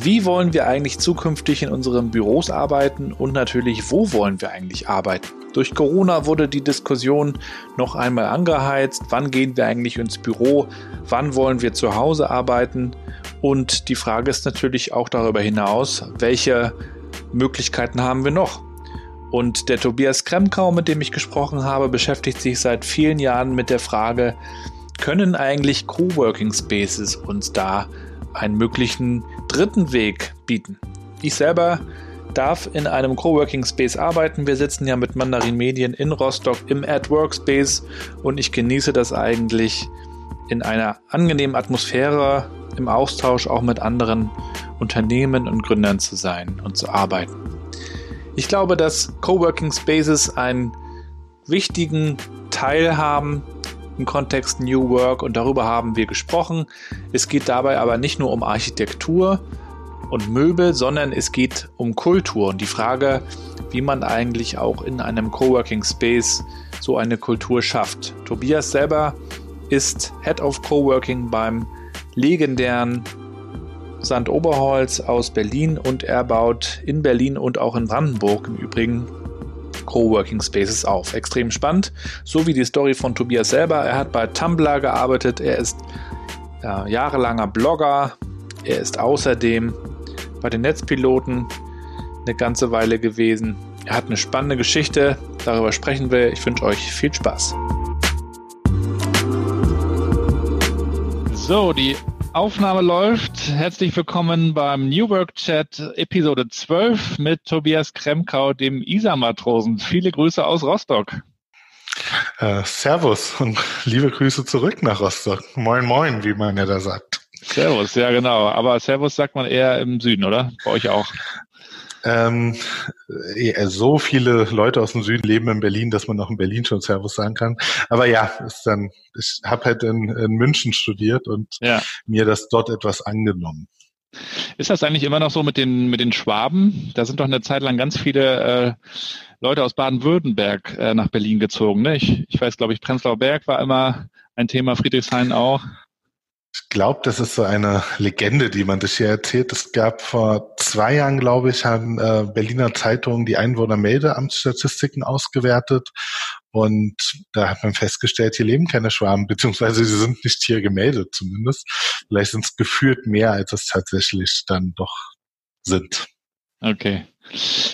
Wie wollen wir eigentlich zukünftig in unseren Büros arbeiten und natürlich, wo wollen wir eigentlich arbeiten? Durch Corona wurde die Diskussion noch einmal angeheizt. Wann gehen wir eigentlich ins Büro? Wann wollen wir zu Hause arbeiten? Und die Frage ist natürlich auch darüber hinaus, welche Möglichkeiten haben wir noch? Und der Tobias Kremkau, mit dem ich gesprochen habe, beschäftigt sich seit vielen Jahren mit der Frage, können eigentlich Coworking Spaces uns da einen möglichen dritten Weg bieten. Ich selber darf in einem Coworking Space arbeiten. Wir sitzen ja mit Mandarin Medien in Rostock im Ad Workspace und ich genieße das eigentlich in einer angenehmen Atmosphäre im Austausch auch mit anderen Unternehmen und Gründern zu sein und zu arbeiten. Ich glaube, dass Coworking Spaces einen wichtigen Teil haben im Kontext New Work und darüber haben wir gesprochen. Es geht dabei aber nicht nur um Architektur und Möbel, sondern es geht um Kultur und die Frage, wie man eigentlich auch in einem Coworking Space so eine Kultur schafft. Tobias selber ist Head of Coworking beim legendären Sand Oberholz aus Berlin und er baut in Berlin und auch in Brandenburg im Übrigen Coworking Spaces auf. Extrem spannend, so wie die Story von Tobias selber. Er hat bei Tumblr gearbeitet, er ist äh, jahrelanger Blogger, er ist außerdem bei den Netzpiloten eine ganze Weile gewesen. Er hat eine spannende Geschichte, darüber sprechen wir. Ich wünsche euch viel Spaß. So, die Aufnahme läuft. Herzlich willkommen beim New Work Chat Episode 12 mit Tobias Kremkau, dem ISA-Matrosen. Viele Grüße aus Rostock. Äh, servus und liebe Grüße zurück nach Rostock. Moin, moin, wie man ja da sagt. Servus, ja genau. Aber Servus sagt man eher im Süden, oder? Bei euch auch. Ähm, so viele Leute aus dem Süden leben in Berlin, dass man auch in Berlin schon Servus sagen kann. Aber ja, ist dann, ich habe halt in, in, München studiert und ja. mir das dort etwas angenommen. Ist das eigentlich immer noch so mit den, mit den Schwaben? Da sind doch eine Zeit lang ganz viele äh, Leute aus Baden-Württemberg äh, nach Berlin gezogen. Ne? Ich, ich weiß, glaube ich, Prenzlauer Berg war immer ein Thema, Friedrichshain auch. Ich glaube, das ist so eine Legende, die man sich hier erzählt. Es gab vor zwei Jahren, glaube ich, haben äh, Berliner Zeitungen die Einwohnermeldeamtsstatistiken ausgewertet. Und da hat man festgestellt, hier leben keine Schwaben, beziehungsweise sie sind nicht hier gemeldet zumindest. Vielleicht sind es gefühlt mehr, als es tatsächlich dann doch sind. Okay.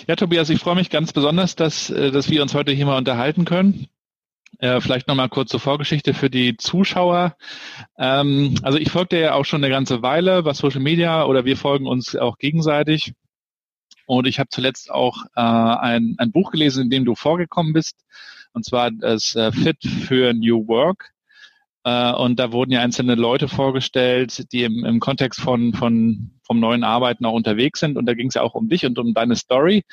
Ja, Tobias, ich freue mich ganz besonders, dass, äh, dass wir uns heute hier mal unterhalten können. Äh, vielleicht nochmal kurz zur Vorgeschichte für die Zuschauer. Ähm, also ich folge dir ja auch schon eine ganze Weile bei Social Media oder wir folgen uns auch gegenseitig. Und ich habe zuletzt auch äh, ein, ein Buch gelesen, in dem du vorgekommen bist, und zwar das äh, Fit für New Work. Äh, und da wurden ja einzelne Leute vorgestellt, die im, im Kontext von, von vom neuen Arbeiten auch unterwegs sind. Und da ging es ja auch um dich und um deine Story.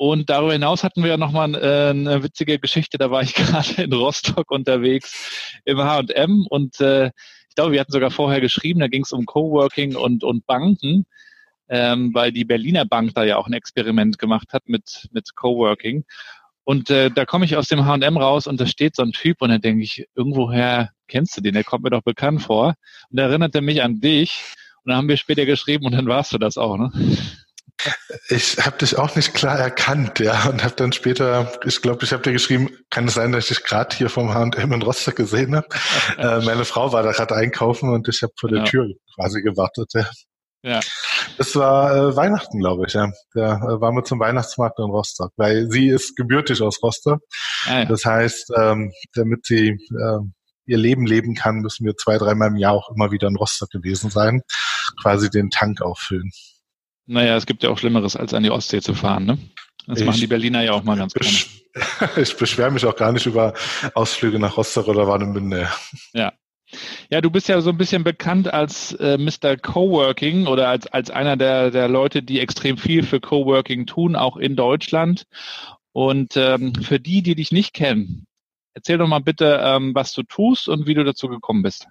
Und darüber hinaus hatten wir ja nochmal äh, eine witzige Geschichte. Da war ich gerade in Rostock unterwegs im H&M und äh, ich glaube, wir hatten sogar vorher geschrieben, da ging es um Coworking und, und Banken, ähm, weil die Berliner Bank da ja auch ein Experiment gemacht hat mit, mit Coworking. Und äh, da komme ich aus dem H&M raus und da steht so ein Typ und dann denke ich, irgendwoher kennst du den, der kommt mir doch bekannt vor. Und da erinnert er mich an dich. Und dann haben wir später geschrieben und dann warst du das auch, ne? Ich habe dich auch nicht klar erkannt, ja, und habe dann später, ich glaube, ich habe dir geschrieben, kann es sein, dass ich dich gerade hier vom H&M in Rostock gesehen habe. äh, meine Frau war da gerade einkaufen und ich habe vor der ja. Tür quasi gewartet. Ja. ja. Es war äh, Weihnachten, glaube ich, ja. Da äh, waren wir zum Weihnachtsmarkt in Rostock, weil sie ist gebürtig aus Rostock. Ah, ja. Das heißt, ähm, damit sie äh, ihr Leben leben kann, müssen wir zwei, dreimal im Jahr auch immer wieder in Rostock gewesen sein, quasi den Tank auffüllen. Naja, es gibt ja auch Schlimmeres, als an die Ostsee zu fahren, ne? Das ich, machen die Berliner ja auch mal ganz gerne. Ich beschwere mich auch gar nicht über Ausflüge nach Rostock oder Warnemünde. Ja. Ja, du bist ja so ein bisschen bekannt als äh, Mr. Coworking oder als, als einer der, der Leute, die extrem viel für Coworking tun, auch in Deutschland. Und ähm, für die, die dich nicht kennen, erzähl doch mal bitte, ähm, was du tust und wie du dazu gekommen bist.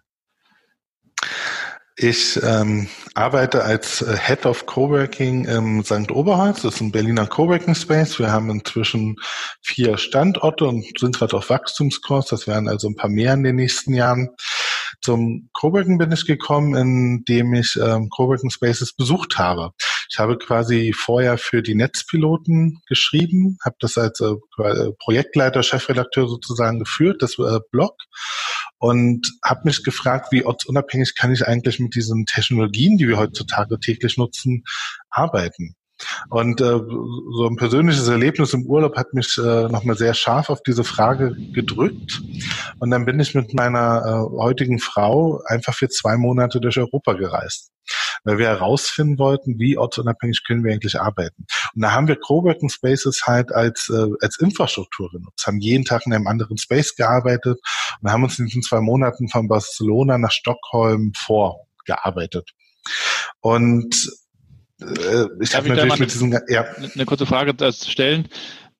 Ich ähm, arbeite als äh, Head of Coworking im St. Oberholz. Das ist ein Berliner Coworking Space. Wir haben inzwischen vier Standorte und sind gerade auf Wachstumskurs. Das werden also ein paar mehr in den nächsten Jahren. Zum Coworking bin ich gekommen, indem ich ähm, Coworking Spaces besucht habe. Ich habe quasi vorher für die Netzpiloten geschrieben, habe das als äh, Projektleiter, Chefredakteur sozusagen geführt, das äh, Blog und habe mich gefragt, wie ortsunabhängig kann ich eigentlich mit diesen Technologien, die wir heutzutage täglich nutzen, arbeiten. Und äh, so ein persönliches Erlebnis im Urlaub hat mich äh, nochmal sehr scharf auf diese Frage gedrückt. Und dann bin ich mit meiner äh, heutigen Frau einfach für zwei Monate durch Europa gereist weil wir herausfinden wollten, wie ortsunabhängig können wir eigentlich arbeiten. Und da haben wir Coworking Spaces halt als, äh, als Infrastruktur genutzt, haben jeden Tag in einem anderen Space gearbeitet und haben uns in diesen zwei Monaten von Barcelona nach Stockholm vorgearbeitet. Und äh, ich habe natürlich mit diesem ja. eine kurze Frage stellen.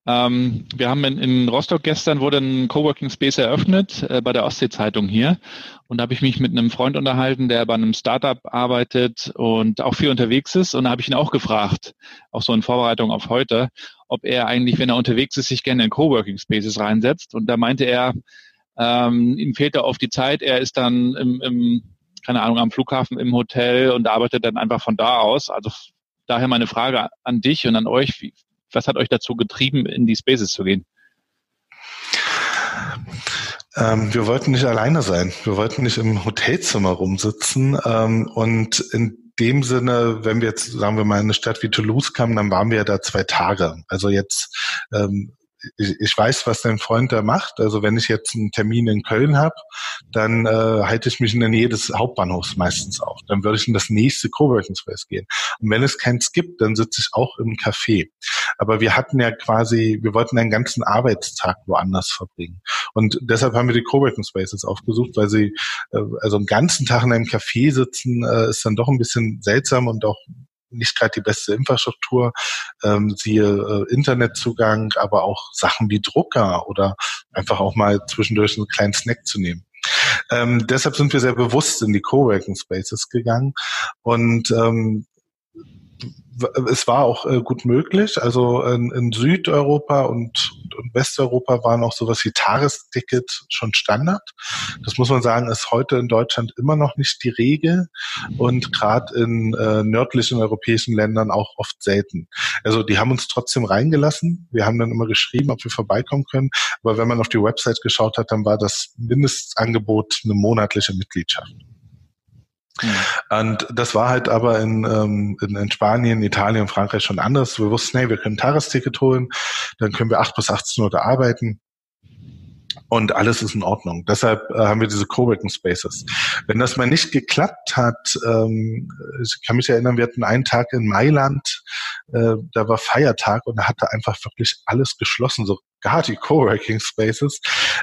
Ähm, wir haben in, in, Rostock gestern wurde ein Coworking Space eröffnet äh, bei der Ostsee-Zeitung hier. Und da habe ich mich mit einem Freund unterhalten, der bei einem Startup arbeitet und auch viel unterwegs ist. Und da habe ich ihn auch gefragt, auch so in Vorbereitung auf heute, ob er eigentlich, wenn er unterwegs ist, sich gerne in Coworking Spaces reinsetzt. Und da meinte er, ähm, ihm fehlt da oft die Zeit. Er ist dann im, im, keine Ahnung, am Flughafen im Hotel und arbeitet dann einfach von da aus. Also daher meine Frage an dich und an euch. Wie, was hat euch dazu getrieben, in die Spaces zu gehen? Ähm, wir wollten nicht alleine sein. Wir wollten nicht im Hotelzimmer rumsitzen. Ähm, und in dem Sinne, wenn wir jetzt, sagen wir mal, in eine Stadt wie Toulouse kamen, dann waren wir da zwei Tage. Also jetzt ähm, ich, weiß, was dein Freund da macht. Also wenn ich jetzt einen Termin in Köln habe, dann äh, halte ich mich in der Nähe des Hauptbahnhofs meistens auf. Dann würde ich in das nächste Coworking Space gehen. Und wenn es keins gibt, dann sitze ich auch im Café. Aber wir hatten ja quasi, wir wollten einen ganzen Arbeitstag woanders verbringen. Und deshalb haben wir die Coworking Spaces aufgesucht, weil sie äh, also einen ganzen Tag in einem Café sitzen, äh, ist dann doch ein bisschen seltsam und auch nicht gerade die beste Infrastruktur, ähm, siehe äh, Internetzugang, aber auch Sachen wie Drucker oder einfach auch mal zwischendurch einen kleinen Snack zu nehmen. Ähm, deshalb sind wir sehr bewusst in die Coworking Spaces gegangen und ähm, es war auch äh, gut möglich. Also in, in Südeuropa und, und, Westeuropa waren auch sowas wie Tagesticket schon Standard. Das muss man sagen, ist heute in Deutschland immer noch nicht die Regel und gerade in äh, nördlichen europäischen Ländern auch oft selten. Also die haben uns trotzdem reingelassen. Wir haben dann immer geschrieben, ob wir vorbeikommen können. Aber wenn man auf die Website geschaut hat, dann war das Mindestangebot eine monatliche Mitgliedschaft. Mhm. Und das war halt aber in, ähm, in, in Spanien, Italien Frankreich schon anders. Wir wussten, hey, wir können ein Tagesticket holen, dann können wir acht bis 18 Uhr da arbeiten und alles ist in Ordnung. Deshalb äh, haben wir diese Coworking Spaces. Wenn das mal nicht geklappt hat, ähm, ich kann mich erinnern, wir hatten einen Tag in Mailand, äh, da war Feiertag und da hatte einfach wirklich alles geschlossen, so gar die Coworking Spaces.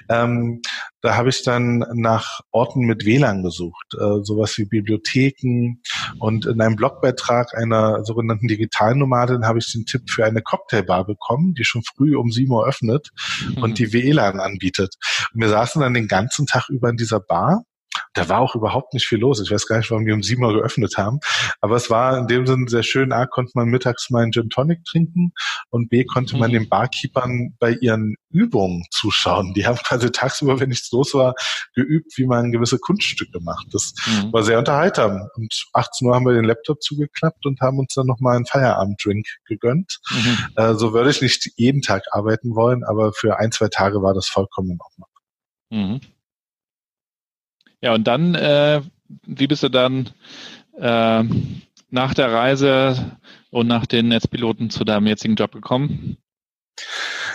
Ähm, da habe ich dann nach Orten mit WLAN gesucht, äh, sowas wie Bibliotheken. Und in einem Blogbeitrag einer sogenannten Digitalnomadin habe ich den Tipp für eine Cocktailbar bekommen, die schon früh um sieben Uhr öffnet mhm. und die WLAN anbietet. Und wir saßen dann den ganzen Tag über in dieser Bar da war auch überhaupt nicht viel los. Ich weiß gar nicht, warum wir um sieben Uhr geöffnet haben. Aber es war in dem Sinne sehr schön. A, konnte man mittags mal einen Gin Tonic trinken und B, konnte man mhm. den Barkeepern bei ihren Übungen zuschauen. Die haben quasi tagsüber, wenn nichts los war, geübt, wie man gewisse Kunststücke macht. Das mhm. war sehr unterhaltsam. Und 18 Uhr haben wir den Laptop zugeklappt und haben uns dann nochmal einen Feierabenddrink gegönnt. Mhm. Äh, so würde ich nicht jeden Tag arbeiten wollen, aber für ein, zwei Tage war das vollkommen in Ordnung. Mhm. Ja, und dann, äh, wie bist du dann äh, nach der Reise und nach den Netzpiloten zu deinem jetzigen Job gekommen?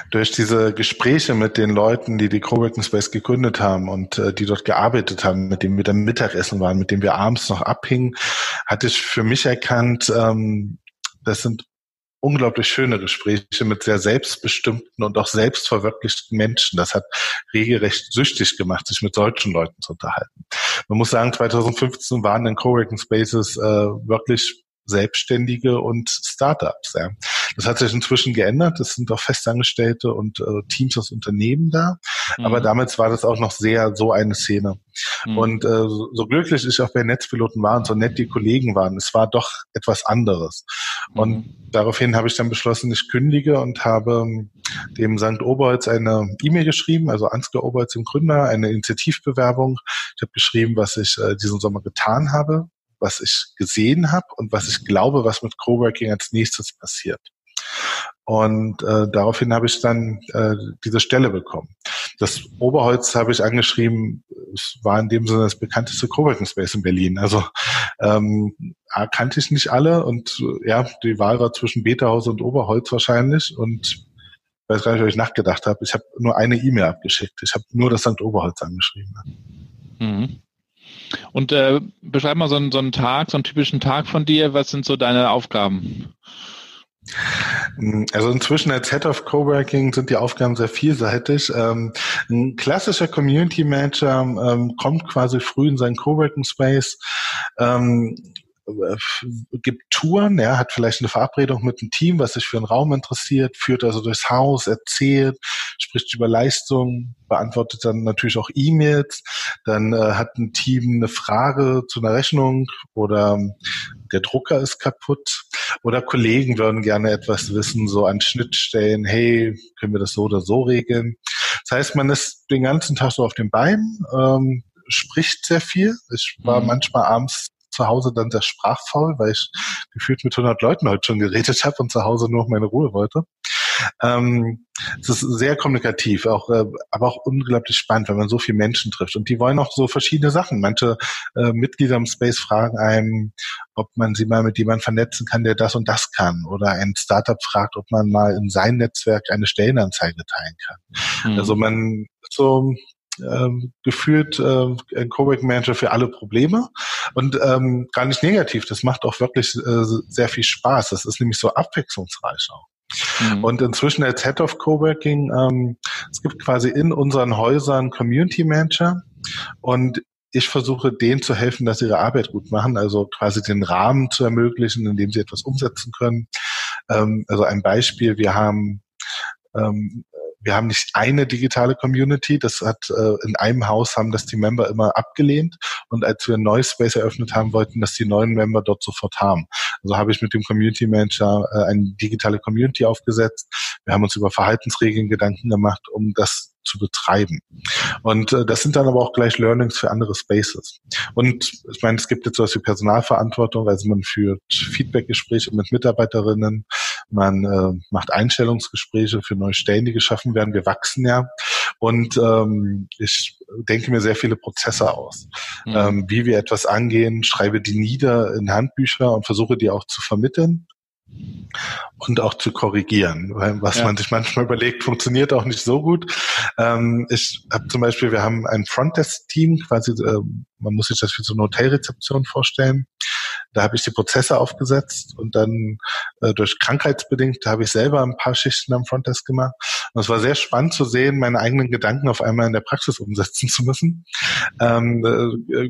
Durch diese Gespräche mit den Leuten, die die Coworking Space gegründet haben und äh, die dort gearbeitet haben, mit denen wir dann Mittagessen waren, mit denen wir abends noch abhingen, hatte ich für mich erkannt, ähm, das sind unglaublich schöne Gespräche mit sehr selbstbestimmten und auch selbstverwirklichten Menschen. Das hat regelrecht süchtig gemacht, sich mit solchen Leuten zu unterhalten. Man muss sagen, 2015 waren in Coworking Spaces äh, wirklich Selbstständige und Startups. Ja. Das hat sich inzwischen geändert. Es sind auch Festangestellte und äh, Teams aus Unternehmen da. Mhm. Aber damals war das auch noch sehr so eine Szene. Mhm. Und äh, so, glücklich ich auch bei Netzpiloten war und so nett die Kollegen waren, es war doch etwas anderes. Mhm. Und daraufhin habe ich dann beschlossen, ich kündige und habe ähm, dem St. Oberholz eine E-Mail geschrieben, also Ansgar Oberholz, dem Gründer, eine Initiativbewerbung. Ich habe geschrieben, was ich äh, diesen Sommer getan habe, was ich gesehen habe und was ich glaube, was mit Coworking als nächstes passiert. Und äh, daraufhin habe ich dann äh, diese Stelle bekommen. Das Oberholz habe ich angeschrieben, es war in dem Sinne das bekannteste Coworking Space in Berlin. Also ähm, kannte ich nicht alle und ja, die Wahl war zwischen Betahaus und Oberholz wahrscheinlich und weiß gar nicht, ob ich nachgedacht habe. Ich habe nur eine E-Mail abgeschickt. Ich habe nur das St. Oberholz angeschrieben. Mhm. Und äh, beschreib mal so einen, so einen Tag, so einen typischen Tag von dir. Was sind so deine Aufgaben? Also inzwischen als Head of Coworking sind die Aufgaben sehr vielseitig. Ähm, ein klassischer Community Manager ähm, kommt quasi früh in seinen Coworking Space, ähm, gibt Touren, er hat vielleicht eine Verabredung mit einem Team, was sich für einen Raum interessiert, führt also durchs Haus, erzählt, spricht über Leistungen, beantwortet dann natürlich auch E-Mails, dann äh, hat ein Team eine Frage zu einer Rechnung oder der Drucker ist kaputt oder Kollegen würden gerne etwas wissen, so an Schnittstellen, hey, können wir das so oder so regeln? Das heißt, man ist den ganzen Tag so auf den Beinen, ähm, spricht sehr viel. Ich war mhm. manchmal abends zu Hause dann sehr sprachfaul, weil ich gefühlt mit 100 Leuten heute schon geredet habe und zu Hause nur noch meine Ruhe wollte. Ähm, es ist sehr kommunikativ, auch, äh, aber auch unglaublich spannend, wenn man so viele Menschen trifft. Und die wollen auch so verschiedene Sachen. Manche äh, Mitglieder im Space fragen einem, ob man sie mal mit jemandem vernetzen kann, der das und das kann. Oder ein Startup fragt, ob man mal in sein Netzwerk eine Stellenanzeige teilen kann. Mhm. Also man so ähm, gefühlt äh, ein Coworking Manager für alle Probleme und ähm, gar nicht negativ. Das macht auch wirklich äh, sehr viel Spaß. Das ist nämlich so abwechslungsreich auch. Mhm. Und inzwischen als Head of Coworking, ähm, es gibt quasi in unseren Häusern Community Manager und ich versuche denen zu helfen, dass sie ihre Arbeit gut machen, also quasi den Rahmen zu ermöglichen, in dem sie etwas umsetzen können. Ähm, also ein Beispiel, wir haben ähm, wir haben nicht eine digitale Community. Das hat äh, in einem Haus haben das die Member immer abgelehnt. Und als wir ein neues Space eröffnet haben, wollten das die neuen Member dort sofort haben. Also habe ich mit dem Community Manager äh, eine digitale Community aufgesetzt. Wir haben uns über Verhaltensregeln Gedanken gemacht, um das zu betreiben. Und äh, das sind dann aber auch gleich Learnings für andere Spaces. Und ich meine, es gibt jetzt sowas wie Personalverantwortung, also man führt Feedbackgespräche mit Mitarbeiterinnen, man äh, macht Einstellungsgespräche für neue Stellen, die geschaffen werden. Wir wachsen ja. Und ähm, ich denke mir sehr viele Prozesse aus. Mhm. Ähm, wie wir etwas angehen, schreibe die nieder in Handbücher und versuche die auch zu vermitteln und auch zu korrigieren, weil was ja. man sich manchmal überlegt, funktioniert auch nicht so gut. Ähm, ich habe zum Beispiel, wir haben ein Frontdesk-Team, quasi, äh, man muss sich das wie so eine Hotelrezeption vorstellen. Da habe ich die Prozesse aufgesetzt und dann äh, durch krankheitsbedingt habe ich selber ein paar Schichten am Frontdesk gemacht. Und es war sehr spannend zu sehen, meine eigenen Gedanken auf einmal in der Praxis umsetzen zu müssen. Ähm, äh,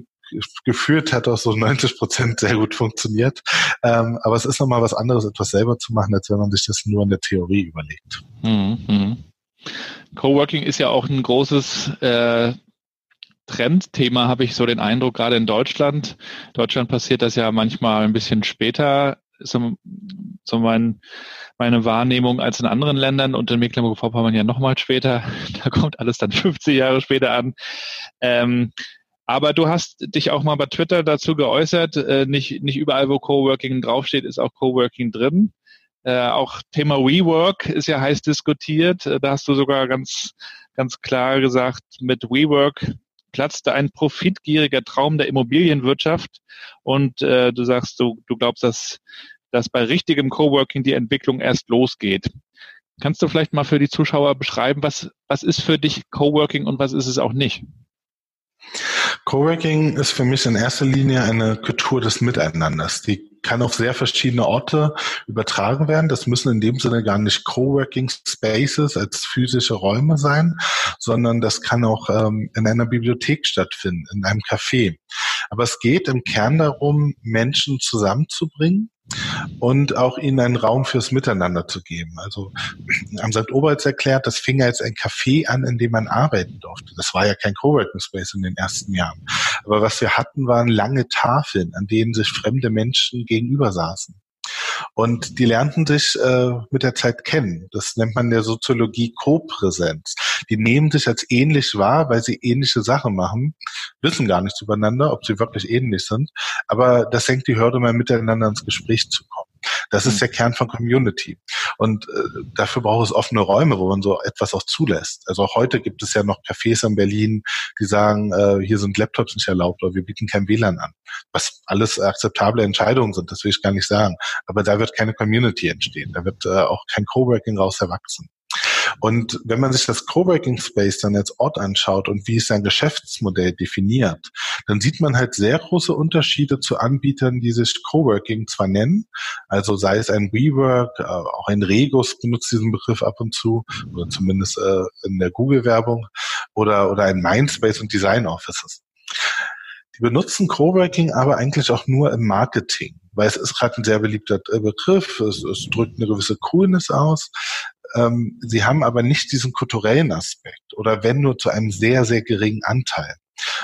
gefühlt hat auch so 90 Prozent sehr gut funktioniert. Ähm, aber es ist nochmal was anderes, etwas selber zu machen, als wenn man sich das nur in der Theorie überlegt. Mhm. Coworking ist ja auch ein großes äh, Trendthema, habe ich so den Eindruck, gerade in Deutschland. Deutschland passiert das ja manchmal ein bisschen später, so, so mein, meine Wahrnehmung als in anderen Ländern und in Mecklenburg-Vorpommern ja nochmal später. Da kommt alles dann 50 Jahre später an. Ähm, aber du hast dich auch mal bei Twitter dazu geäußert, äh, nicht, nicht überall, wo Coworking draufsteht, ist auch Coworking drin. Äh, auch Thema WeWork ist ja heiß diskutiert. Äh, da hast du sogar ganz, ganz klar gesagt, mit WeWork platzte ein profitgieriger Traum der Immobilienwirtschaft. Und äh, du sagst, du, du glaubst, dass, dass bei richtigem Coworking die Entwicklung erst losgeht. Kannst du vielleicht mal für die Zuschauer beschreiben, was, was ist für dich Coworking und was ist es auch nicht? Coworking ist für mich in erster Linie eine Kultur des Miteinanders. Die kann auf sehr verschiedene Orte übertragen werden. Das müssen in dem Sinne gar nicht Coworking Spaces als physische Räume sein, sondern das kann auch ähm, in einer Bibliothek stattfinden, in einem Café. Aber es geht im Kern darum, Menschen zusammenzubringen und auch ihnen einen Raum fürs Miteinander zu geben. Also am St. Oberts erklärt, das fing jetzt ein Café an, in dem man arbeiten durfte. Das war ja kein Coworking Space in den ersten Jahren. Aber was wir hatten, waren lange Tafeln, an denen sich fremde Menschen gegenüber saßen. Und die lernten sich äh, mit der Zeit kennen. Das nennt man der Soziologie Co-Präsenz. Die nehmen sich als ähnlich wahr, weil sie ähnliche Sachen machen, wissen gar nichts übereinander, ob sie wirklich ähnlich sind. Aber das senkt die Hürde, mal miteinander ins Gespräch zu kommen. Das ist hm. der Kern von Community. Und äh, dafür braucht es offene Räume, wo man so etwas auch zulässt. Also auch heute gibt es ja noch Cafés in Berlin, die sagen, äh, hier sind Laptops nicht erlaubt oder wir bieten kein WLAN an. Was alles akzeptable Entscheidungen sind, das will ich gar nicht sagen. Aber da wird keine Community entstehen. Da wird äh, auch kein Coworking raus erwachsen. Und wenn man sich das Coworking Space dann als Ort anschaut und wie es sein Geschäftsmodell definiert, dann sieht man halt sehr große Unterschiede zu Anbietern, die sich Coworking zwar nennen, also sei es ein WeWork, äh, auch ein Regus benutzt diesen Begriff ab und zu, oder zumindest äh, in der Google-Werbung, oder, oder ein Mindspace und Design Offices. Die benutzen Coworking aber eigentlich auch nur im Marketing, weil es ist gerade ein sehr beliebter äh, Begriff, es, es drückt eine gewisse Coolness aus, ähm, sie haben aber nicht diesen kulturellen Aspekt oder wenn nur zu einem sehr, sehr geringen Anteil.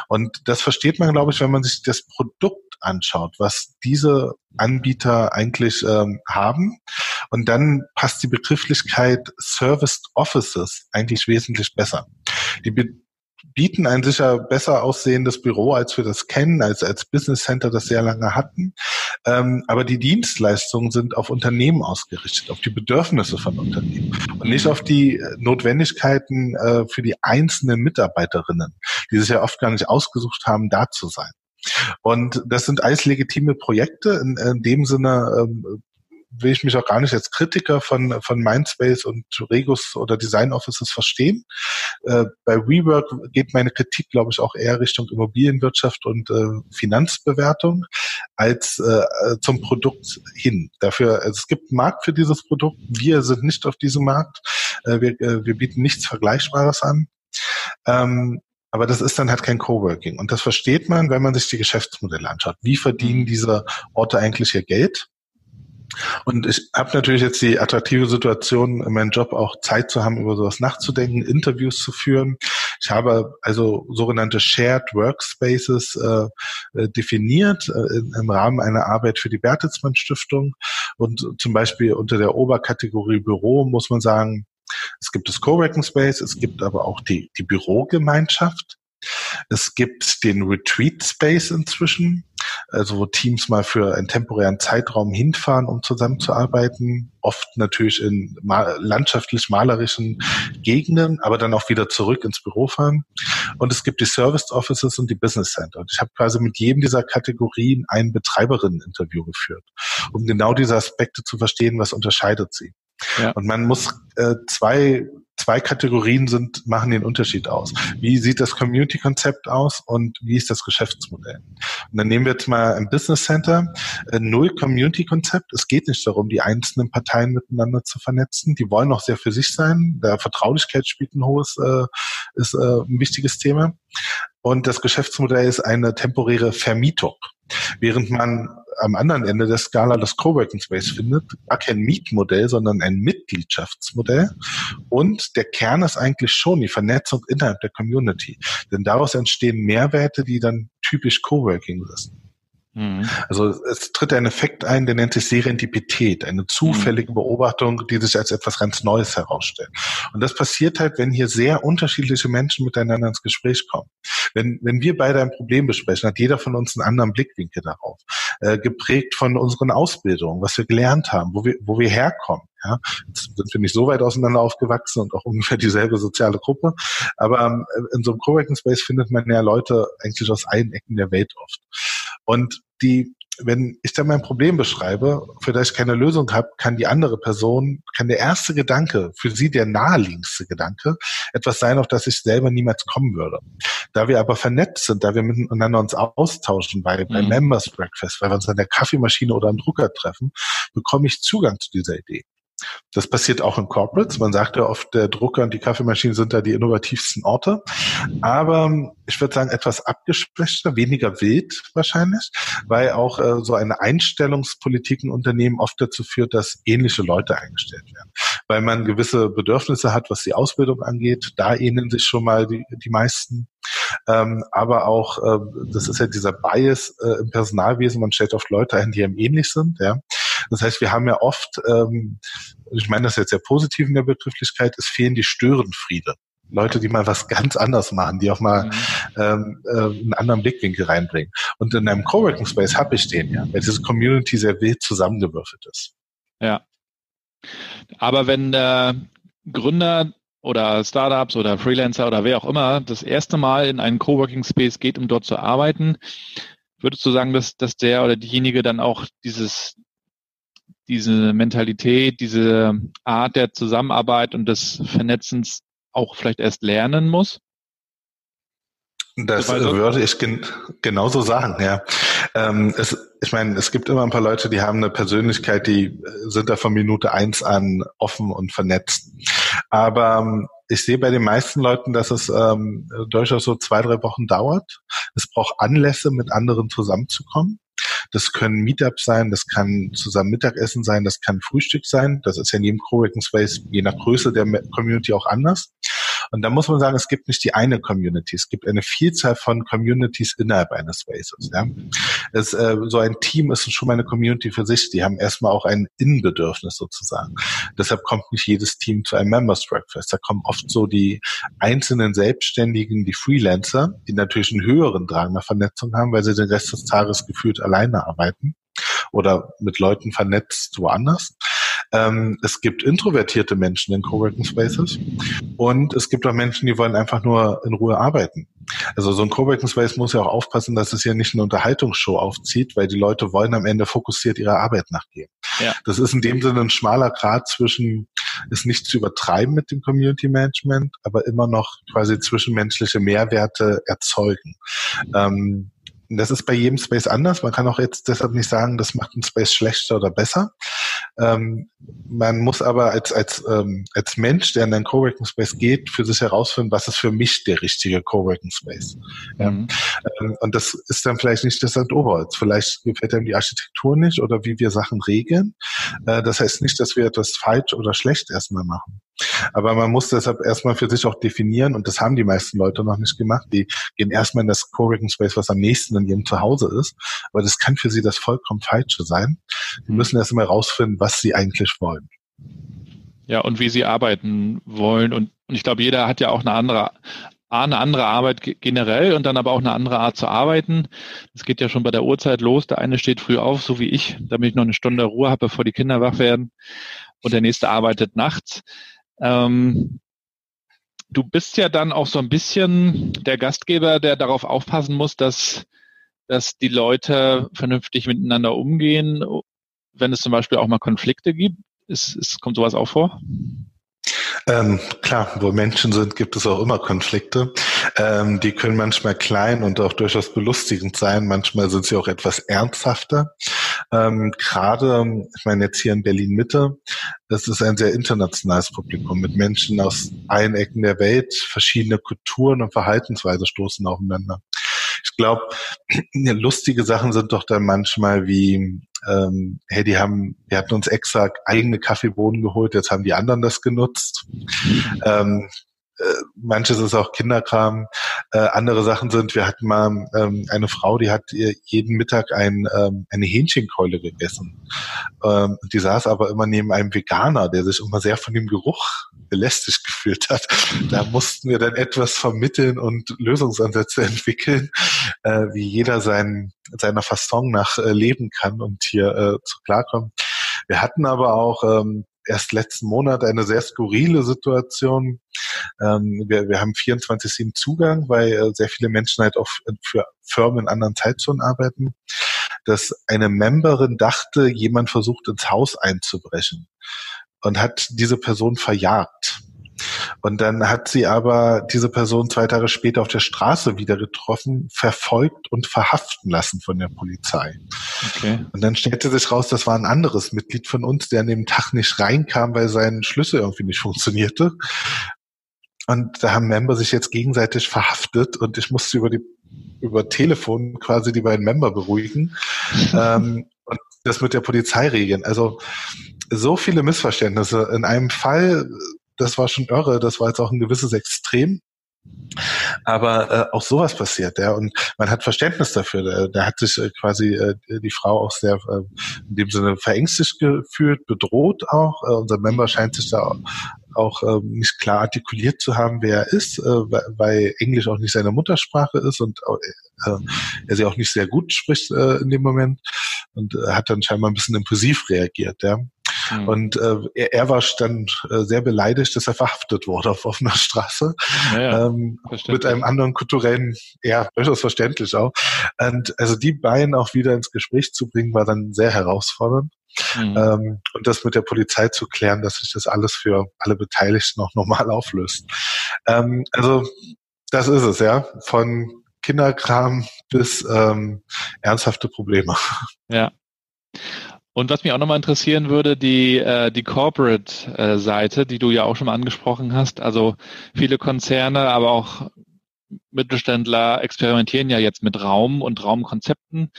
Und das versteht man, glaube ich, wenn man sich das Produkt anschaut, was diese Anbieter eigentlich ähm, haben. Und dann passt die Begrifflichkeit Serviced Offices eigentlich wesentlich besser. Die bieten ein sicher besser aussehendes Büro, als wir das kennen, als als Business Center das sehr lange hatten. Ähm, aber die Dienstleistungen sind auf Unternehmen ausgerichtet, auf die Bedürfnisse von Unternehmen und nicht auf die äh, Notwendigkeiten äh, für die einzelnen Mitarbeiterinnen, die sich ja oft gar nicht ausgesucht haben, da zu sein. Und das sind alles legitime Projekte. In, in dem Sinne ähm, will ich mich auch gar nicht als Kritiker von, von Mindspace und Regus oder Design Offices verstehen. Äh, bei WeWork geht meine Kritik, glaube ich, auch eher Richtung Immobilienwirtschaft und äh, Finanzbewertung als äh, zum Produkt hin. Dafür, also es gibt einen Markt für dieses Produkt. Wir sind nicht auf diesem Markt. Äh, wir, äh, wir bieten nichts Vergleichbares an. Ähm, aber das ist dann halt kein Coworking. Und das versteht man, wenn man sich die Geschäftsmodelle anschaut. Wie verdienen diese Orte eigentlich ihr Geld? Und ich habe natürlich jetzt die attraktive Situation, in meinem Job auch Zeit zu haben, über sowas nachzudenken, Interviews zu führen. Ich habe also sogenannte Shared Workspaces äh, äh definiert äh, im Rahmen einer Arbeit für die Bertelsmann Stiftung. Und zum Beispiel unter der Oberkategorie Büro muss man sagen, es gibt das Coworking Space, es gibt aber auch die, die Bürogemeinschaft. Es gibt den Retreat Space inzwischen also wo Teams mal für einen temporären Zeitraum hinfahren, um zusammenzuarbeiten, oft natürlich in mal landschaftlich malerischen Gegenden, aber dann auch wieder zurück ins Büro fahren. Und es gibt die Service Offices und die Business Center. Und ich habe quasi mit jedem dieser Kategorien ein Betreiberinnen-Interview geführt, um genau diese Aspekte zu verstehen, was unterscheidet sie. Ja. Und man muss äh, zwei zwei Kategorien sind, machen den Unterschied aus. Wie sieht das Community-Konzept aus und wie ist das Geschäftsmodell? Und dann nehmen wir jetzt mal ein Business Center, äh, null Community-Konzept. Es geht nicht darum, die einzelnen Parteien miteinander zu vernetzen. Die wollen auch sehr für sich sein. Der Vertraulichkeit spielt ein hohes, äh, ist äh, ein wichtiges Thema. Und das Geschäftsmodell ist eine temporäre Vermietung. Während man am anderen Ende der Skala das Coworking Space findet, gar kein Mietmodell, sondern ein Mitgliedschaftsmodell. Und der Kern ist eigentlich schon die Vernetzung innerhalb der Community. Denn daraus entstehen Mehrwerte, die dann typisch Coworking sind. Mhm. Also es tritt ein Effekt ein, der nennt sich Serendipität, eine zufällige mhm. Beobachtung, die sich als etwas ganz Neues herausstellt. Und das passiert halt, wenn hier sehr unterschiedliche Menschen miteinander ins Gespräch kommen. Wenn, wenn wir beide ein Problem besprechen, hat jeder von uns einen anderen Blickwinkel darauf, äh, geprägt von unseren Ausbildungen, was wir gelernt haben, wo wir, wo wir herkommen. Ja, jetzt sind wir nicht so weit auseinander aufgewachsen und auch ungefähr dieselbe soziale Gruppe. Aber ähm, in so einem Coworking Space findet man ja Leute eigentlich aus allen Ecken der Welt oft. Und die, wenn ich dann mein Problem beschreibe, für das ich keine Lösung habe, kann die andere Person, kann der erste Gedanke, für sie der naheliegendste Gedanke, etwas sein, auf das ich selber niemals kommen würde. Da wir aber vernetzt sind, da wir miteinander uns austauschen bei, mhm. bei Members Breakfast, weil wir uns an der Kaffeemaschine oder am Drucker treffen, bekomme ich Zugang zu dieser Idee. Das passiert auch in Corporates. Man sagt ja oft, der Drucker und die Kaffeemaschine sind da die innovativsten Orte. Aber ich würde sagen, etwas abgeschwächter, weniger wild wahrscheinlich, weil auch äh, so eine Einstellungspolitik in Unternehmen oft dazu führt, dass ähnliche Leute eingestellt werden. Weil man gewisse Bedürfnisse hat, was die Ausbildung angeht. Da ähneln sich schon mal die, die meisten. Ähm, aber auch, äh, das ist ja dieser Bias äh, im Personalwesen, man stellt oft Leute ein, die einem ähnlich sind. Ja. Das heißt, wir haben ja oft, ähm, ich meine das jetzt sehr positiv in der Begrifflichkeit, es fehlen die Störenfriede. Leute, die mal was ganz anderes machen, die auch mal mhm. ähm, äh, einen anderen Blickwinkel reinbringen. Und in einem Coworking Space habe ich den ja, weil diese Community sehr wild zusammengewürfelt ist. Ja. Aber wenn der Gründer oder Startups oder Freelancer oder wer auch immer das erste Mal in einen Coworking Space geht, um dort zu arbeiten, würdest du sagen, dass, dass der oder diejenige dann auch dieses diese Mentalität, diese Art der Zusammenarbeit und des Vernetzens auch vielleicht erst lernen muss? Das würde ich gen genauso sagen, ja. Ähm, es, ich meine, es gibt immer ein paar Leute, die haben eine Persönlichkeit, die äh, sind da von Minute eins an offen und vernetzt. Aber ähm, ich sehe bei den meisten Leuten, dass es ähm, durchaus so zwei, drei Wochen dauert. Es braucht Anlässe, mit anderen zusammenzukommen. Das können Meetups sein, das kann zusammen Mittagessen sein, das kann Frühstück sein. Das ist ja in jedem Coworking Space je nach Größe der Community auch anders. Und da muss man sagen, es gibt nicht die eine Community, es gibt eine Vielzahl von Communities innerhalb eines Spaces. Ja. Es, äh, so ein Team ist schon mal eine Community für sich. Die haben erstmal auch ein Innenbedürfnis sozusagen. Deshalb kommt nicht jedes Team zu einem Members Breakfast. Da kommen oft so die einzelnen Selbstständigen, die Freelancer, die natürlich einen höheren Drang nach Vernetzung haben, weil sie den Rest des Tages gefühlt alleine arbeiten oder mit Leuten vernetzt woanders. Ähm, es gibt introvertierte Menschen in Coworking Spaces und es gibt auch Menschen, die wollen einfach nur in Ruhe arbeiten. Also so ein Coworking Space muss ja auch aufpassen, dass es hier nicht eine Unterhaltungsshow aufzieht, weil die Leute wollen am Ende fokussiert ihrer Arbeit nachgehen. Ja. Das ist in dem Sinne ein schmaler Grad zwischen es nicht zu übertreiben mit dem Community Management, aber immer noch quasi zwischenmenschliche Mehrwerte erzeugen. Ähm, das ist bei jedem Space anders. Man kann auch jetzt deshalb nicht sagen, das macht ein Space schlechter oder besser. Ähm, man muss aber als, als, ähm, als Mensch, der in einen Coworking Space geht, für sich herausfinden, was ist für mich der richtige Coworking Space. Mhm. Ähm, und das ist dann vielleicht nicht das St. Oberholz. Vielleicht gefällt einem die Architektur nicht oder wie wir Sachen regeln. Äh, das heißt nicht, dass wir etwas falsch oder schlecht erstmal machen. Aber man muss deshalb erstmal für sich auch definieren, und das haben die meisten Leute noch nicht gemacht. Die gehen erstmal in das Coworking Space, was am nächsten in ihrem Zuhause ist. Aber das kann für sie das vollkommen Falsche sein. Die mhm. müssen erstmal rausfinden, was sie eigentlich wollen. Ja, und wie sie arbeiten wollen. Und, und ich glaube, jeder hat ja auch eine andere eine andere Arbeit generell und dann aber auch eine andere Art zu arbeiten. Das geht ja schon bei der Uhrzeit los. Der eine steht früh auf, so wie ich, damit ich noch eine Stunde Ruhe habe, bevor die Kinder wach werden. Und der nächste arbeitet nachts. Ähm, du bist ja dann auch so ein bisschen der Gastgeber, der darauf aufpassen muss, dass, dass die Leute vernünftig miteinander umgehen, wenn es zum Beispiel auch mal Konflikte gibt. Ist, ist, kommt sowas auch vor? Ähm, klar, wo Menschen sind, gibt es auch immer Konflikte. Ähm, die können manchmal klein und auch durchaus belustigend sein. Manchmal sind sie auch etwas ernsthafter. Ähm, Gerade, ich meine jetzt hier in Berlin Mitte, das ist ein sehr internationales Publikum mit Menschen aus allen Ecken der Welt. Verschiedene Kulturen und Verhaltensweise stoßen aufeinander. Ich glaube, lustige Sachen sind doch dann manchmal wie, ähm, hey, die haben, wir hatten uns extra eigene Kaffeebohnen geholt, jetzt haben die anderen das genutzt. Ähm, äh, manches ist auch Kinderkram. Äh, andere Sachen sind, wir hatten mal ähm, eine Frau, die hat jeden Mittag ein, ähm, eine Hähnchenkeule gegessen. Ähm, die saß aber immer neben einem Veganer, der sich immer sehr von dem Geruch belästigt gefühlt hat. Da mussten wir dann etwas vermitteln und Lösungsansätze entwickeln, äh, wie jeder sein, seiner Fasson nach äh, leben kann und hier äh, zu klarkommen. Wir hatten aber auch ähm, erst letzten Monat eine sehr skurrile Situation. Ähm, wir, wir haben 24-7 Zugang, weil äh, sehr viele Menschen halt auch für Firmen in anderen Zeitzonen arbeiten, dass eine Memberin dachte, jemand versucht ins Haus einzubrechen und hat diese Person verjagt. Und dann hat sie aber diese Person zwei Tage später auf der Straße wieder getroffen, verfolgt und verhaften lassen von der Polizei. Okay. Und dann stellte sich raus, das war ein anderes Mitglied von uns, der an dem Tag nicht reinkam, weil sein Schlüssel irgendwie nicht funktionierte. Und da haben Member sich jetzt gegenseitig verhaftet und ich musste über die über Telefon quasi die beiden Member beruhigen ähm, und das mit der Polizei regeln. Also so viele Missverständnisse. In einem Fall das war schon irre, das war jetzt auch ein gewisses Extrem. Aber äh, auch sowas passiert, ja, und man hat Verständnis dafür. Da, hat sich äh, quasi äh, die Frau auch sehr äh, in dem Sinne verängstigt gefühlt, bedroht auch. Äh, unser Member scheint sich da auch, auch äh, nicht klar artikuliert zu haben, wer er ist, äh, weil Englisch auch nicht seine Muttersprache ist und äh, er sie auch nicht sehr gut spricht äh, in dem Moment und äh, hat dann scheinbar ein bisschen impulsiv reagiert, ja. Mhm. Und äh, er, er war dann äh, sehr beleidigt, dass er verhaftet wurde auf offener Straße. Ja, ähm, mit einem anderen kulturellen, ja, durchaus verständlich auch. Und also die beiden auch wieder ins Gespräch zu bringen, war dann sehr herausfordernd. Mhm. Ähm, und das mit der Polizei zu klären, dass sich das alles für alle Beteiligten auch normal auflöst. Ähm, also das ist es, ja. Von Kinderkram bis ähm, ernsthafte Probleme. Ja. Und was mich auch nochmal interessieren würde, die, äh, die Corporate-Seite, die du ja auch schon mal angesprochen hast. Also viele Konzerne, aber auch Mittelständler experimentieren ja jetzt mit Raum und Raumkonzepten.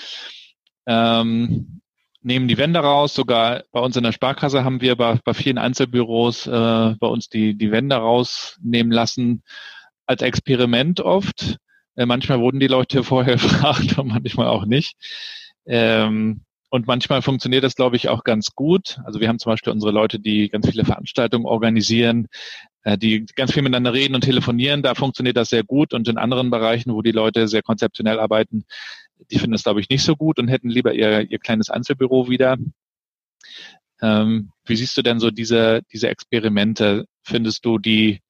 Ähm, nehmen die Wände raus. Sogar bei uns in der Sparkasse haben wir bei, bei vielen Einzelbüros äh, bei uns die, die Wände rausnehmen lassen als Experiment oft. Äh, manchmal wurden die Leute vorher gefragt und manchmal auch nicht. Ähm, und manchmal funktioniert das, glaube ich, auch ganz gut. Also wir haben zum Beispiel unsere Leute, die ganz viele Veranstaltungen organisieren, äh, die ganz viel miteinander reden und telefonieren. Da funktioniert das sehr gut. Und in anderen Bereichen, wo die Leute sehr konzeptionell arbeiten, die finden das, glaube ich, nicht so gut und hätten lieber ihr, ihr kleines Einzelbüro wieder. Ähm, wie siehst du denn so diese, diese Experimente? Findest du die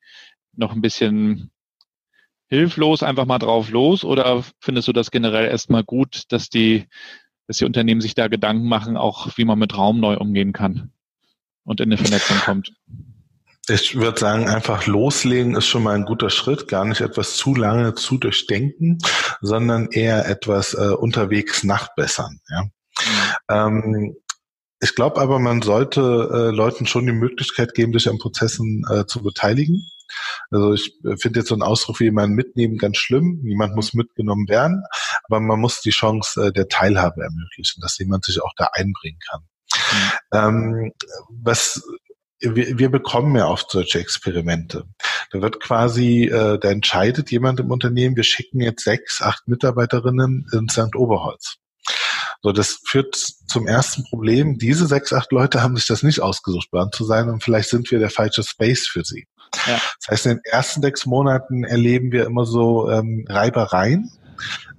noch ein bisschen hilflos, einfach mal drauf los? Oder findest du das generell erstmal gut, dass die dass die Unternehmen sich da Gedanken machen, auch wie man mit Raum neu umgehen kann und in eine Vernetzung kommt. Ich würde sagen, einfach loslegen ist schon mal ein guter Schritt, gar nicht etwas zu lange zu durchdenken, sondern eher etwas äh, unterwegs nachbessern. Ja? Ähm, ich glaube aber, man sollte äh, Leuten schon die Möglichkeit geben, sich an Prozessen äh, zu beteiligen. Also ich äh, finde jetzt so einen Ausdruck wie jemanden mitnehmen ganz schlimm. Niemand muss mitgenommen werden, aber man muss die Chance äh, der Teilhabe ermöglichen, dass jemand sich auch da einbringen kann. Mhm. Ähm, was wir, wir bekommen ja oft solche Experimente. Da wird quasi, äh, da entscheidet jemand im Unternehmen, wir schicken jetzt sechs, acht Mitarbeiterinnen in St. Oberholz. So, das führt zum ersten Problem. Diese sechs, acht Leute haben sich das nicht ausgesucht, uns zu sein und vielleicht sind wir der falsche Space für sie. Ja. Das heißt, in den ersten sechs Monaten erleben wir immer so ähm, Reibereien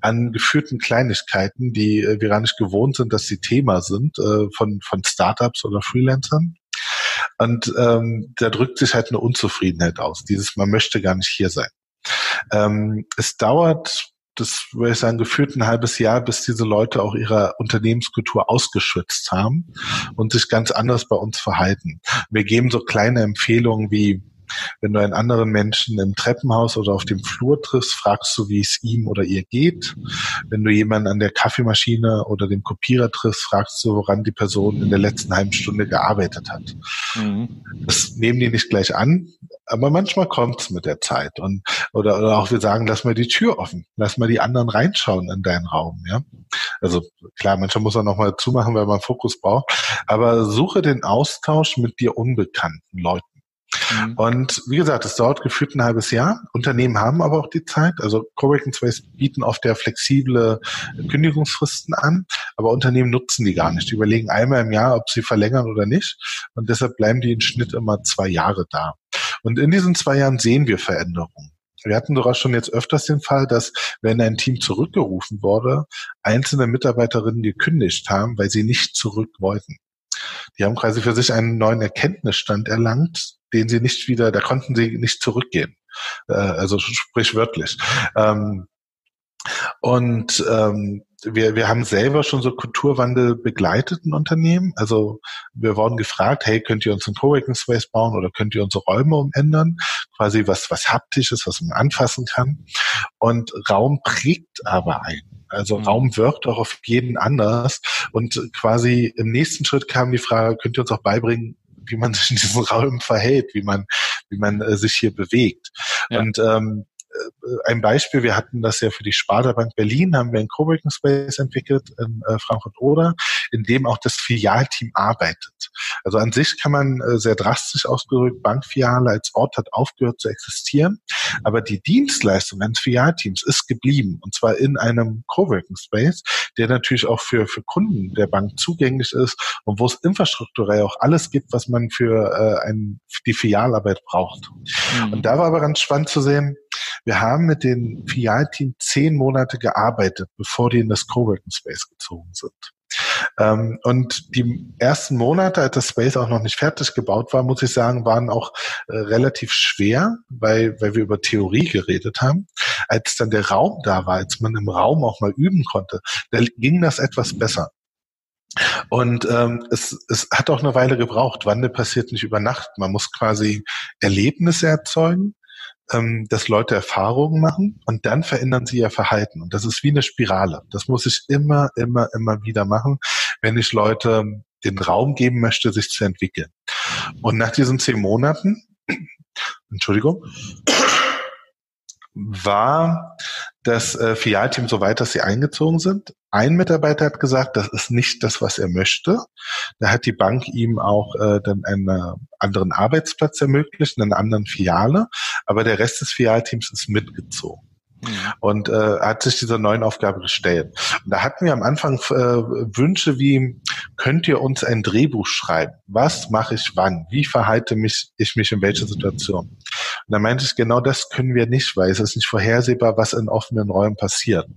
an geführten Kleinigkeiten, die äh, wir gar nicht gewohnt sind, dass sie Thema sind äh, von, von Startups oder Freelancern. Und ähm, da drückt sich halt eine Unzufriedenheit aus. Dieses, man möchte gar nicht hier sein. Ähm, es dauert das würde ich sagen, gefühlt ein halbes Jahr, bis diese Leute auch ihre Unternehmenskultur ausgeschützt haben und sich ganz anders bei uns verhalten. Wir geben so kleine Empfehlungen wie Wenn du einen anderen Menschen im Treppenhaus oder auf dem Flur triffst, fragst du, wie es ihm oder ihr geht. Wenn du jemanden an der Kaffeemaschine oder dem Kopierer triffst, fragst du, woran die Person in der letzten halben Stunde gearbeitet hat. Mhm. Das nehmen die nicht gleich an, aber manchmal kommt es mit der Zeit. Und, oder, oder auch wir sagen, lass mal die Tür offen, lass mal die anderen reinschauen in deinen Raum. Ja? Also klar, manchmal muss man nochmal zumachen, weil man Fokus braucht. Aber suche den Austausch mit dir unbekannten Leuten. Mhm. Und wie gesagt, es dauert gefühlt ein halbes Jahr. Unternehmen haben aber auch die Zeit. Also Coworking Space bieten oft ja flexible Kündigungsfristen an, aber Unternehmen nutzen die gar nicht. Die überlegen einmal im Jahr, ob sie verlängern oder nicht. Und deshalb bleiben die im Schnitt immer zwei Jahre da. Und in diesen zwei Jahren sehen wir Veränderungen. Wir hatten sogar schon jetzt öfters den Fall, dass wenn ein Team zurückgerufen wurde, einzelne Mitarbeiterinnen gekündigt haben, weil sie nicht zurück wollten. Die haben quasi für sich einen neuen Erkenntnisstand erlangt, den sie nicht wieder, da konnten sie nicht zurückgehen. Äh, also sprichwörtlich. Ähm, und ähm, wir, wir haben selber schon so Kulturwandel begleitet in Unternehmen. Also wir wurden gefragt, hey, könnt ihr uns einen Coworking Space bauen oder könnt ihr unsere Räume umändern? Quasi was, was haptisches, was man anfassen kann. Und Raum prägt aber ein. Also mhm. Raum wirkt auch auf jeden anders. Und quasi im nächsten Schritt kam die Frage, könnt ihr uns auch beibringen, wie man sich in diesem Raum verhält, wie man, wie man äh, sich hier bewegt. Ja. Und ähm, äh, ein Beispiel, wir hatten das ja für die Sparda Bank Berlin, haben wir einen Coworking Space entwickelt in äh, Frankfurt-Oder, in dem auch das Filialteam arbeitet. Also an sich kann man äh, sehr drastisch ausgedrückt, Bankfiliale als Ort hat aufgehört zu existieren, aber die Dienstleistung eines Filialteams ist geblieben und zwar in einem Coworking Space, der natürlich auch für, für Kunden der Bank zugänglich ist und wo es infrastrukturell auch alles gibt, was man für äh, ein, die Filialarbeit braucht. Mhm. Und da war aber ganz spannend zu sehen, wir haben mit dem Filialteam zehn Monate gearbeitet, bevor die in das Coworking Space gezogen sind. Ähm, und die ersten Monate, als das Space auch noch nicht fertig gebaut war, muss ich sagen, waren auch äh, relativ schwer, weil, weil wir über Theorie geredet haben. Als dann der Raum da war, als man im Raum auch mal üben konnte, da ging das etwas besser. Und ähm, es, es hat auch eine Weile gebraucht. Wandel passiert nicht über Nacht. Man muss quasi Erlebnisse erzeugen ähm, dass Leute Erfahrungen machen und dann verändern sie ihr Verhalten. Und das ist wie eine Spirale. Das muss ich immer, immer, immer wieder machen, wenn ich Leute den Raum geben möchte, sich zu entwickeln. Und nach diesen zehn Monaten, Entschuldigung, war das äh, Filialteam so weit, dass sie eingezogen sind. Ein Mitarbeiter hat gesagt, das ist nicht das, was er möchte. Da hat die Bank ihm auch äh, dann einen anderen Arbeitsplatz ermöglicht, in einer anderen Filiale, aber der Rest des Filialteams ist mitgezogen. Mhm. Und äh, hat sich dieser neuen Aufgabe gestellt. Und da hatten wir am Anfang äh, Wünsche wie, könnt ihr uns ein Drehbuch schreiben? Was mache ich wann? Wie verhalte mich ich mich in welcher Situation? Und da meinte ich, genau das können wir nicht, weil es ist nicht vorhersehbar, was in offenen Räumen passiert.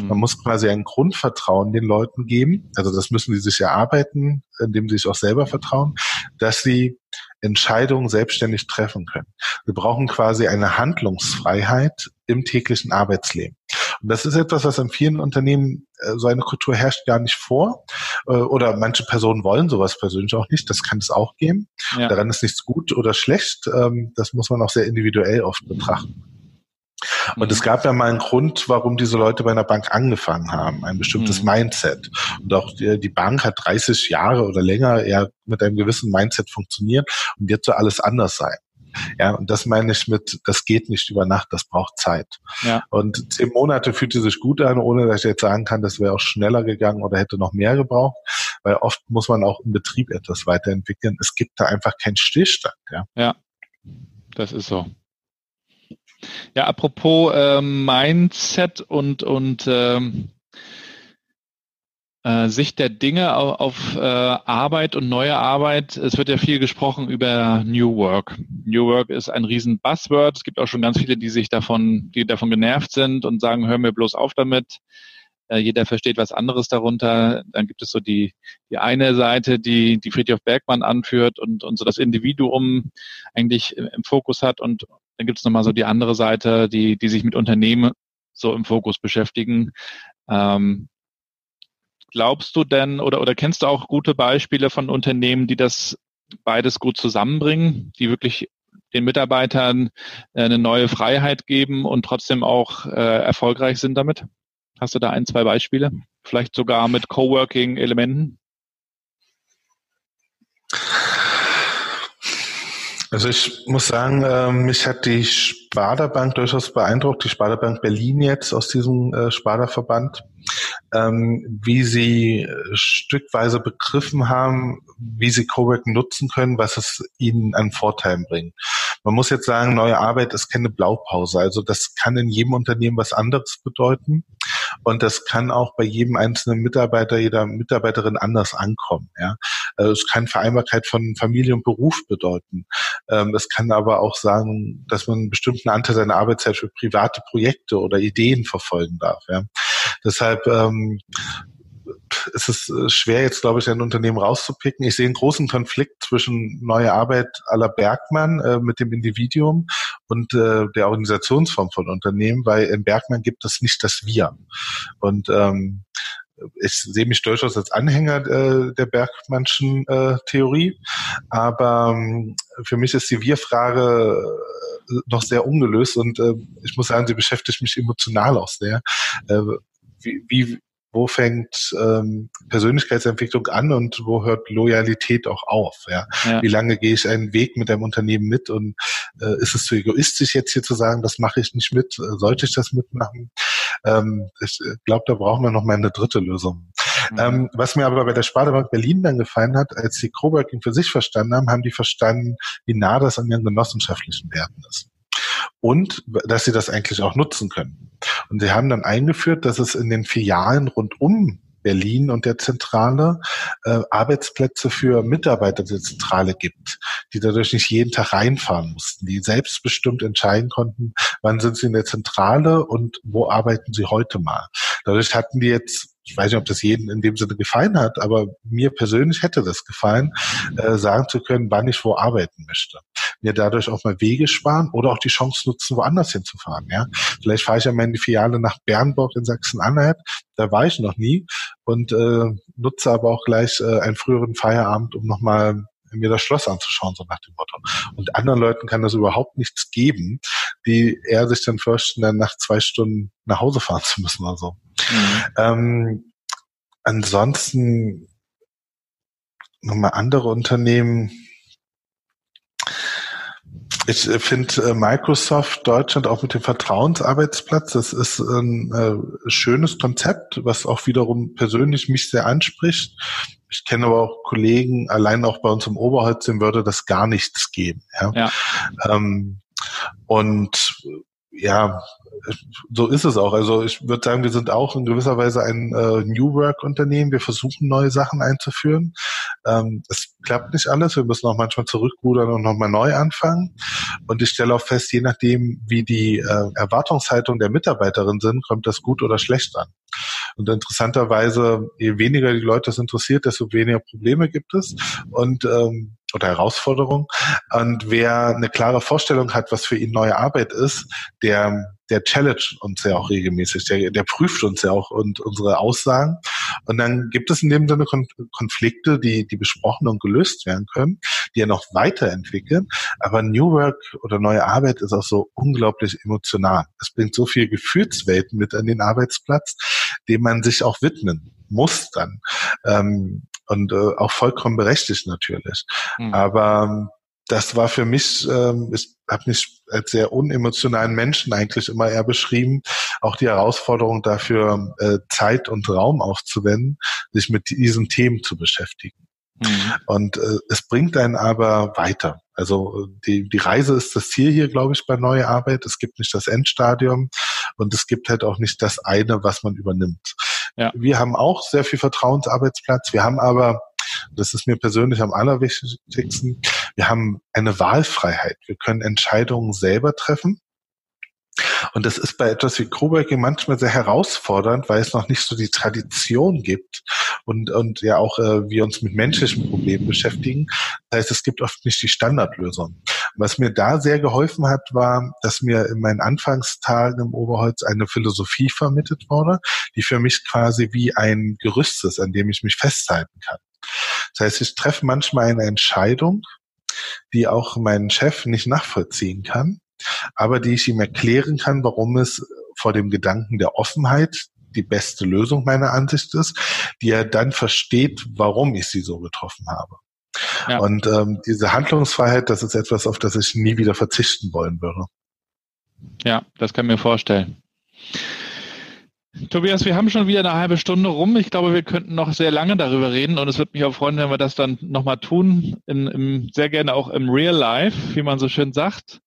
Mhm. Man muss quasi ein Grundvertrauen den Leuten geben. Also das müssen sie sich erarbeiten, indem sie sich auch selber vertrauen, dass sie Entscheidungen selbstständig treffen können. Wir brauchen quasi eine Handlungsfreiheit im täglichen Arbeitsleben. Und das ist etwas, was in vielen Unternehmen äh, so eine Kultur herrscht gar nicht vor. Äh, oder manche Personen wollen sowas persönlich auch nicht. Das kann es auch geben. Ja. Daran ist nichts gut oder schlecht. Ähm, das muss man auch sehr individuell oft betrachten. Und mhm. es gab ja mal einen Grund, warum diese Leute bei einer Bank angefangen haben, ein bestimmtes mhm. Mindset. Und auch die, die, Bank hat 30 Jahre oder länger eher mit einem gewissen Mindset funktioniert und jetzt soll alles anders sein. Ja, und das meine ich mit, das geht nicht über Nacht, das braucht Zeit. Ja. Und zehn Monate fühlte sich gut an, ohne dass ich jetzt sagen kann, das wäre auch schneller gegangen oder hätte noch mehr gebraucht, weil oft muss man auch im Betrieb etwas weiterentwickeln. Es gibt da einfach keinen Stillstand. Ja, ja das ist so. Ja, apropos äh, Mindset und, und ähm, äh, Sicht der Dinge auf, auf äh, Arbeit und neue Arbeit. Es wird ja viel gesprochen über New Work. New Work ist ein riesen Buzzword. Es gibt auch schon ganz viele, die sich davon, die davon genervt sind und sagen, hör mir bloß auf damit. Äh, jeder versteht was anderes darunter. Dann gibt es so die, die eine Seite, die, die Friedhof Bergmann anführt und, und so das Individuum eigentlich im Fokus hat und dann gibt es nochmal so die andere Seite, die, die sich mit Unternehmen so im Fokus beschäftigen. Ähm, glaubst du denn oder, oder kennst du auch gute Beispiele von Unternehmen, die das beides gut zusammenbringen, die wirklich den Mitarbeitern äh, eine neue Freiheit geben und trotzdem auch äh, erfolgreich sind damit? Hast du da ein, zwei Beispiele? Vielleicht sogar mit Coworking-Elementen? Also ich muss sagen, äh, mich hat die Sparda-Bank durchaus beeindruckt, die Sparda-Bank Berlin jetzt aus diesem äh, Sparda-Verband, ähm, wie sie äh, stückweise begriffen haben, wie sie Coworking nutzen können, was es ihnen an Vorteilen bringt. Man muss jetzt sagen, neue Arbeit ist keine Blaupause. Also das kann in jedem Unternehmen was anderes bedeuten. Und das kann auch bei jedem einzelnen Mitarbeiter, jeder Mitarbeiterin anders ankommen. Ja. Also es kann Vereinbarkeit von Familie und Beruf bedeuten. Ähm, es kann aber auch sagen, dass man einen bestimmten Anteil seiner Arbeitszeit für private Projekte oder Ideen verfolgen darf. Ja. Deshalb ähm, ist es äh, schwer, jetzt, glaube ich, ein Unternehmen rauszupicken. Ich sehe einen großen Konflikt zwischen neue Arbeit aller Bergmann äh, mit dem Individuum und äh, der Organisationsform von Unternehmen, weil in Bergmann gibt es nicht das Wir. Und ähm, ich sehe mich durchaus als Anhänger äh, der Bergmannschen äh, Theorie, aber ähm, für mich ist die Wir-Frage äh, noch sehr ungelöst und äh, ich muss sagen, sie beschäftigt mich emotional auch sehr. Äh, wie, wie, wo fängt ähm, Persönlichkeitsentwicklung an und wo hört Loyalität auch auf? Ja? ja. Wie lange gehe ich einen Weg mit einem Unternehmen mit und äh, ist es zu egoistisch jetzt hier zu sagen, das mache ich nicht mit? Äh, sollte ich das mitmachen? Ähm, ich äh, glaube, da brauchen wir noch mal eine dritte Lösung. Mhm. Ähm, was mir aber bei der Sparda-Bank Berlin dann gefallen hat, als sie Coworking für sich verstanden haben, haben die verstanden, wie nah das an ihren genossenschaftlichen Werten ist und dass sie das eigentlich auch nutzen können. Und sie haben dann eingeführt, dass es in den Filialen rund um Berlin und der Zentrale äh, Arbeitsplätze für Mitarbeiter der Zentrale gibt, die dadurch nicht jeden Tag reinfahren mussten, die selbstbestimmt entscheiden konnten, wann sind sie in der Zentrale und wo arbeiten sie heute mal. Dadurch hatten die jetzt ich weiß nicht, ob das jedem in dem Sinne gefallen hat, aber mir persönlich hätte das gefallen, äh, sagen zu können, wann ich wo arbeiten möchte. Mir dadurch auch mal Wege sparen oder auch die Chance nutzen, woanders hinzufahren. Ja, vielleicht fahre ich ja mal in die Filiale nach Bernburg in Sachsen-Anhalt. Da war ich noch nie und äh, nutze aber auch gleich äh, einen früheren Feierabend, um nochmal mir das Schloss anzuschauen, so nach dem Motto. Und anderen Leuten kann das überhaupt nichts geben, die eher sich dann fürchten, dann nach zwei Stunden nach Hause fahren zu müssen oder so. Mhm. Ähm, ansonsten nochmal andere Unternehmen. Ich äh, finde äh, Microsoft Deutschland auch mit dem Vertrauensarbeitsplatz, das ist ein äh, schönes Konzept, was auch wiederum persönlich mich sehr anspricht. Ich kenne aber auch Kollegen, allein auch bei uns im Oberholz, dem würde das gar nichts geben. Ja. ja. Ähm, und ja, so ist es auch. Also ich würde sagen, wir sind auch in gewisser Weise ein äh, New Work-Unternehmen. Wir versuchen neue Sachen einzuführen. Ähm, es klappt nicht alles. Wir müssen auch manchmal zurückrudern und nochmal neu anfangen. Und ich stelle auch fest, je nachdem, wie die äh, Erwartungshaltung der Mitarbeiterin sind, kommt das gut oder schlecht an. Und interessanterweise, je weniger die Leute das interessiert, desto weniger Probleme gibt es. Und ähm, oder Herausforderung. Und wer eine klare Vorstellung hat, was für ihn neue Arbeit ist, der der challenge uns ja auch regelmäßig, der, der prüft uns ja auch und unsere Aussagen. Und dann gibt es in dem Sinne Konflikte, die, die besprochen und gelöst werden können, die ja noch weiterentwickeln. Aber New Work oder neue Arbeit ist auch so unglaublich emotional. Es bringt so viel Gefühlswelten mit an den Arbeitsplatz, dem man sich auch widmen muss dann. Ähm, und äh, auch vollkommen berechtigt natürlich. Mhm. Aber ähm, das war für mich, ähm, ich habe mich als sehr unemotionalen Menschen eigentlich immer eher beschrieben, auch die Herausforderung dafür, äh, Zeit und Raum aufzuwenden, sich mit diesen Themen zu beschäftigen. Mhm. Und äh, es bringt einen aber weiter. Also die, die Reise ist das Ziel hier, glaube ich, bei Neue Arbeit. Es gibt nicht das Endstadium und es gibt halt auch nicht das eine, was man übernimmt. Ja. Wir haben auch sehr viel Vertrauensarbeitsplatz. Wir haben aber, das ist mir persönlich am allerwichtigsten, wir haben eine Wahlfreiheit. Wir können Entscheidungen selber treffen. Und das ist bei etwas wie Coworking manchmal sehr herausfordernd, weil es noch nicht so die Tradition gibt und, und ja auch äh, wir uns mit menschlichen Problemen beschäftigen. Das heißt, es gibt oft nicht die Standardlösung. Was mir da sehr geholfen hat, war, dass mir in meinen Anfangstagen im Oberholz eine Philosophie vermittelt wurde, die für mich quasi wie ein Gerüst ist, an dem ich mich festhalten kann. Das heißt, ich treffe manchmal eine Entscheidung, die auch mein Chef nicht nachvollziehen kann, aber die ich ihm erklären kann, warum es vor dem Gedanken der Offenheit die beste Lösung meiner Ansicht ist, die er dann versteht, warum ich sie so getroffen habe. Ja. Und ähm, diese Handlungsfreiheit, das ist etwas, auf das ich nie wieder verzichten wollen würde. Ja, das kann ich mir vorstellen. Tobias, wir haben schon wieder eine halbe Stunde rum. Ich glaube, wir könnten noch sehr lange darüber reden und es würde mich auch freuen, wenn wir das dann nochmal tun, in, im, sehr gerne auch im Real Life, wie man so schön sagt.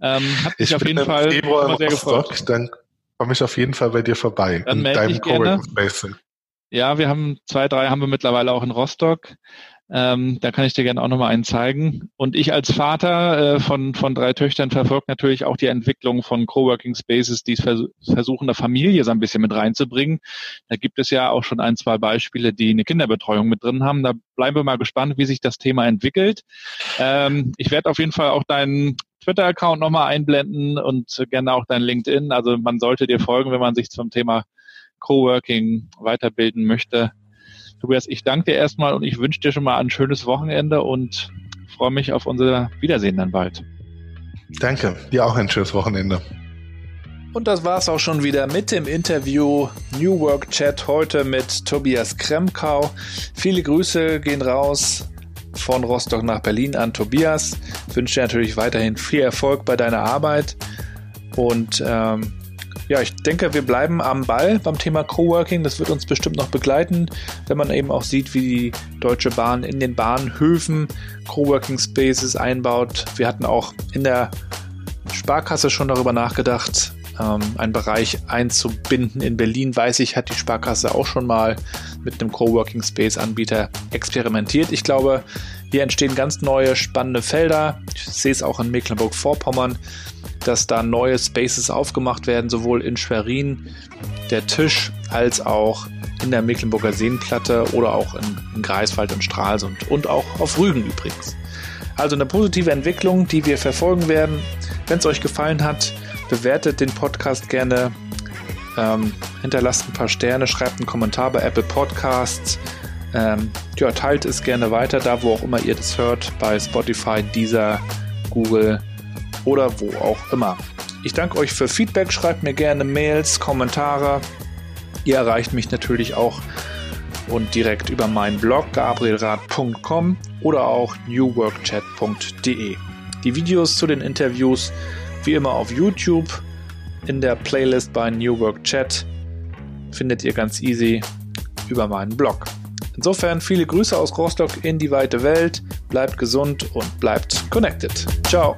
Ähm, hat mich ich auf jeden Fall Februar sehr Rostock, gefreut. Dann komme ich auf jeden Fall bei dir vorbei. Dann in deinem Coworking Space. Ja, wir haben zwei, drei haben wir mittlerweile auch in Rostock. Ähm, da kann ich dir gerne auch nochmal einen zeigen. Und ich als Vater äh, von, von drei Töchtern verfolge natürlich auch die Entwicklung von Coworking Spaces, die vers versuchen, eine Familie so ein bisschen mit reinzubringen. Da gibt es ja auch schon ein, zwei Beispiele, die eine Kinderbetreuung mit drin haben. Da bleiben wir mal gespannt, wie sich das Thema entwickelt. Ähm, ich werde auf jeden Fall auch deinen Twitter-Account nochmal einblenden und gerne auch dein LinkedIn. Also man sollte dir folgen, wenn man sich zum Thema Coworking weiterbilden möchte. Tobias, ich danke dir erstmal und ich wünsche dir schon mal ein schönes Wochenende und freue mich auf unser Wiedersehen dann bald. Danke, dir auch ein schönes Wochenende. Und das war's auch schon wieder mit dem Interview New Work Chat heute mit Tobias Kremkau. Viele Grüße gehen raus von Rostock nach Berlin an Tobias. Ich wünsche dir natürlich weiterhin viel Erfolg bei deiner Arbeit und ähm, ja, ich denke, wir bleiben am Ball beim Thema Coworking. Das wird uns bestimmt noch begleiten, wenn man eben auch sieht, wie die Deutsche Bahn in den Bahnhöfen Coworking Spaces einbaut. Wir hatten auch in der Sparkasse schon darüber nachgedacht, ähm, einen Bereich einzubinden. In Berlin, weiß ich, hat die Sparkasse auch schon mal mit einem Coworking Space Anbieter experimentiert. Ich glaube, hier entstehen ganz neue spannende Felder. Ich sehe es auch in Mecklenburg-Vorpommern dass da neue Spaces aufgemacht werden, sowohl in Schwerin, der Tisch, als auch in der Mecklenburger Seenplatte oder auch in, in Greifswald und Stralsund und auch auf Rügen übrigens. Also eine positive Entwicklung, die wir verfolgen werden. Wenn es euch gefallen hat, bewertet den Podcast gerne, ähm, hinterlasst ein paar Sterne, schreibt einen Kommentar bei Apple Podcasts. Ähm, ja, teilt es gerne weiter, da wo auch immer ihr das hört, bei Spotify, Deezer, Google oder wo auch immer. Ich danke euch für Feedback, schreibt mir gerne Mails, Kommentare. Ihr erreicht mich natürlich auch und direkt über meinen Blog gabrielrad.com oder auch newworkchat.de. Die Videos zu den Interviews wie immer auf YouTube in der Playlist bei New Work Chat findet ihr ganz easy über meinen Blog. Insofern viele Grüße aus Rostock in die weite Welt, bleibt gesund und bleibt connected. Ciao.